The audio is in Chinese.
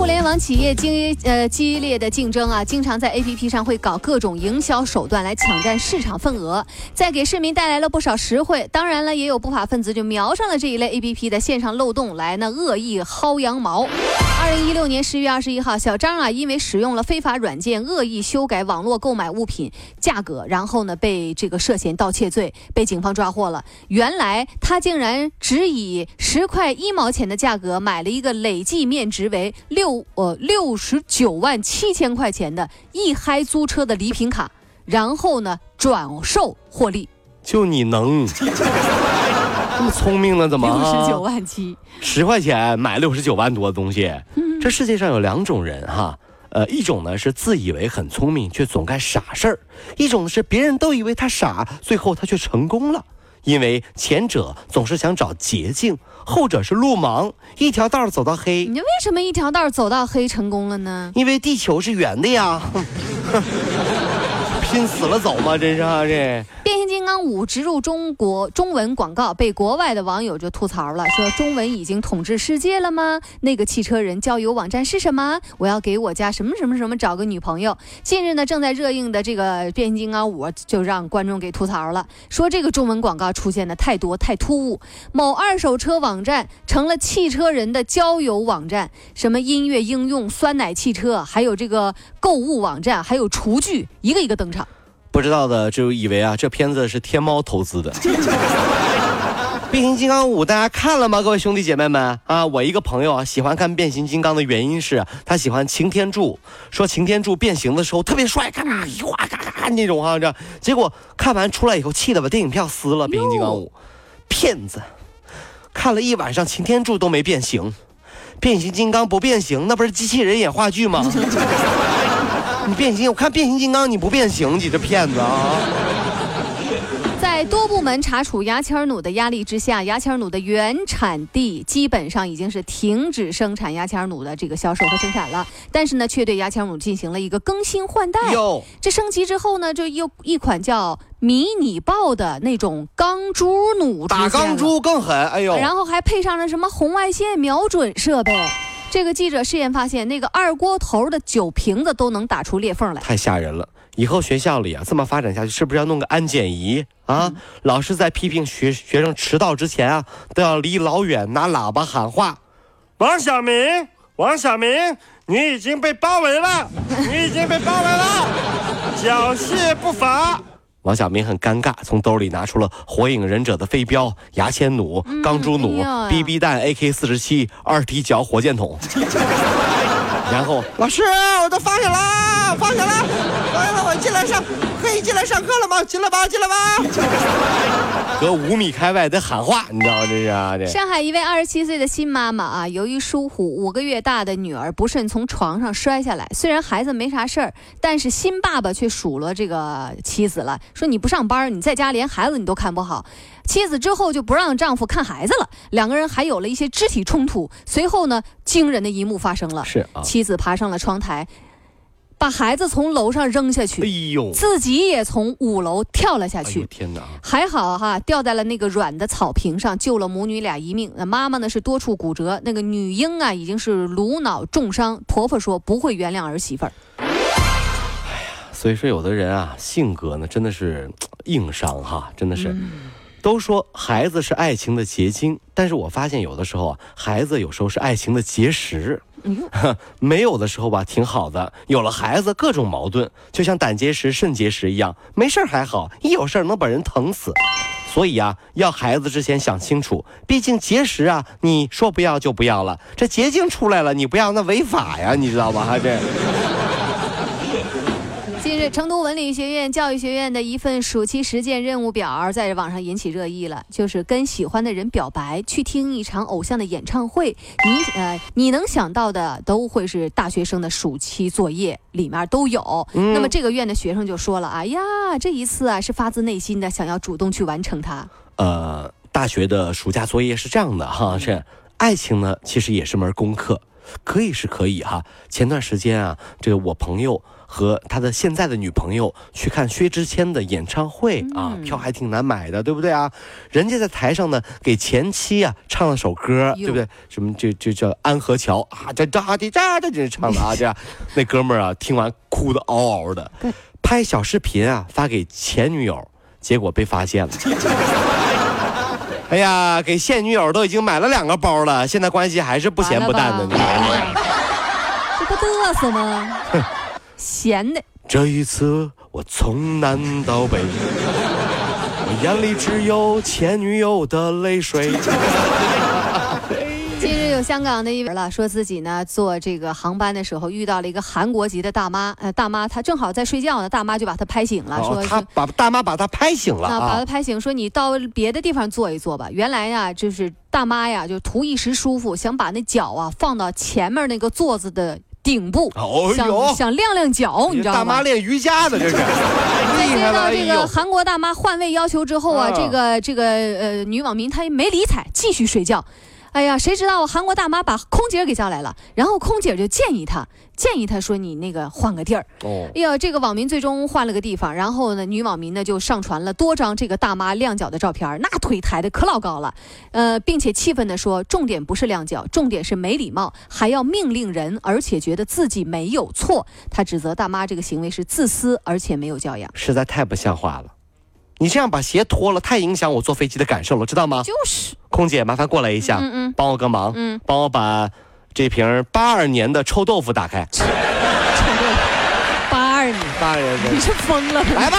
互联网企业激呃激烈的竞争啊，经常在 APP 上会搞各种营销手段来抢占市场份额，在给市民带来了不少实惠。当然了，也有不法分子就瞄上了这一类 APP 的线上漏洞来呢恶意薅羊毛。二零一六年十月二十一号，小张啊，因为使用了非法软件恶意修改网络购买物品价格，然后呢被这个涉嫌盗窃罪被警方抓获了。原来他竟然只以十块一毛钱的价格买了一个累计面值为六呃六十九万七千块钱的一嗨租车的礼品卡，然后呢转售获利就你能 这么聪明呢？怎么六啊？十九万七。十块钱买六十九万多的东西，这世界上有两种人哈，呃，一种呢是自以为很聪明却总干傻事儿，一种是别人都以为他傻，最后他却成功了。因为前者总是想找捷径，后者是路盲，一条道走到黑。你为什么一条道走到黑成功了呢？因为地球是圆的呀，拼死了走嘛，真是啊这。变刚五植入中国中文广告，被国外的网友就吐槽了，说中文已经统治世界了吗？那个汽车人交友网站是什么？我要给我家什么什么什么找个女朋友。近日呢，正在热映的这个变形金刚五就让观众给吐槽了，说这个中文广告出现的太多太突兀。某二手车网站成了汽车人的交友网站，什么音乐应用、酸奶汽车，还有这个购物网站，还有厨具，一个一个登场。不知道的就以为啊，这片子是天猫投资的。变形金刚五大家看了吗？各位兄弟姐妹们啊，我一个朋友啊喜欢看变形金刚的原因是他喜欢擎天柱，说擎天柱变形的时候特别帅，咔咔一哗咔咔那种哈、这结果看完出来以后气得把电影票撕了。变形金刚五，骗子，看了一晚上擎天柱都没变形，变形金刚不变形那不是机器人演话剧吗？你变形，我看变形金刚你不变形，你这骗子啊！在多部门查处牙签弩的压力之下，牙签弩的原产地基本上已经是停止生产牙签弩的这个销售和生产了。但是呢，却对牙签弩进行了一个更新换代。哟，这升级之后呢，就又一款叫迷你豹的那种钢珠弩打钢珠更狠，哎呦！然后还配上了什么红外线瞄准设备。这个记者试验发现，那个二锅头的酒瓶子都能打出裂缝来。太吓人了！以后学校里啊，这么发展下去，是不是要弄个安检仪啊？老师在批评学学生迟到之前啊，都要离老远拿喇叭喊话：“王小明，王小明，你已经被包围了，你已经被包围了，缴械不罚。”王小明很尴尬，从兜里拿出了《火影忍者》的飞镖、牙签弩、钢珠弩、BB 弹、AK 四十七、二踢脚火箭筒。然后老师，我都放下了，放下了，放下了，我进来上，可以进来上课了吗？进来吧，进来吧。隔五米开外得喊话，你知道这是啊？这上海一位二十七岁的新妈妈啊，由于疏忽，五个月大的女儿不慎从床上摔下来。虽然孩子没啥事儿，但是新爸爸却数落这个妻子了，说你不上班，你在家连孩子你都看不好。妻子之后就不让丈夫看孩子了，两个人还有了一些肢体冲突。随后呢，惊人的一幕发生了，是啊。妻子爬上了窗台，把孩子从楼上扔下去哎去，呦，自己也从五楼跳了下哎去。呦天哪！还好哈，掉在了那个软的草坪上，救了母女俩一命。那妈妈呢是多处骨折，那个女婴啊已经是颅脑重伤。婆婆说不会原谅儿媳妇儿。所以说，有的人啊，性格呢真的是硬伤哈，真的是。都说孩子是爱情的结晶，但是我发现有的时候啊，孩子有时候是爱情的结石。没有的时候吧，挺好的；有了孩子，各种矛盾，就像胆结石、肾结石一样，没事儿还好，一有事儿能把人疼死。所以啊，要孩子之前想清楚，毕竟结石啊，你说不要就不要了，这结晶出来了，你不要那违法呀，你知道吧？这。成都文理学院教育学院的一份暑期实践任务表在网上引起热议了，就是跟喜欢的人表白，去听一场偶像的演唱会。你呃，你能想到的都会是大学生的暑期作业里面都有。那么这个院的学生就说了：“哎呀，这一次啊是发自内心的想要主动去完成它。”呃，大学的暑假作业是这样的哈，是爱情呢，其实也是门功课，可以是可以哈。前段时间啊，这个我朋友。和他的现在的女朋友去看薛之谦的演唱会啊，票还挺难买的，对不对啊？人家在台上呢，给前妻啊唱了首歌，对不对？什么就就叫《安河桥》啊，这咋的咋的这唱的啊，这样，那哥们儿啊，听完哭的嗷嗷的，拍小视频啊发给前女友，结果被发现了。哎呀，给现女友都已经买了两个包了，现在关系还是不咸不淡的，你这不嘚瑟吗？闲的。这一次，我从南到北，我眼里只有前女友的泪水。近日有香港的一位了，说自己呢坐这个航班的时候遇到了一个韩国籍的大妈，呃，大妈她正好在睡觉呢，大妈就把她拍醒了，说她把大妈把她拍醒了啊，把她拍醒，说你到别的地方坐一坐吧。原来呀，就是大妈呀，就图一时舒服，想把那脚啊放到前面那个座子的。顶部，想想亮亮脚，你知道吗？大妈练瑜伽的这是。在接到这个韩国大妈换位要求之后啊，这个这个呃女网民她没理睬，继续睡觉。哎呀，谁知道韩国大妈把空姐给叫来了，然后空姐就建议她，建议她说你那个换个地儿。哦，哎呀，这个网民最终换了个地方，然后呢，女网民呢就上传了多张这个大妈亮脚的照片，那腿抬的可老高了，呃，并且气愤的说，重点不是亮脚，重点是没礼貌，还要命令人，而且觉得自己没有错。他指责大妈这个行为是自私，而且没有教养，实在太不像话了。你这样把鞋脱了，太影响我坐飞机的感受了，知道吗？就是，空姐，麻烦过来一下，嗯嗯，帮我个忙，嗯，帮我把这瓶八二年的臭豆腐打开。臭豆腐，八二年，八二年，你是疯了？来吧，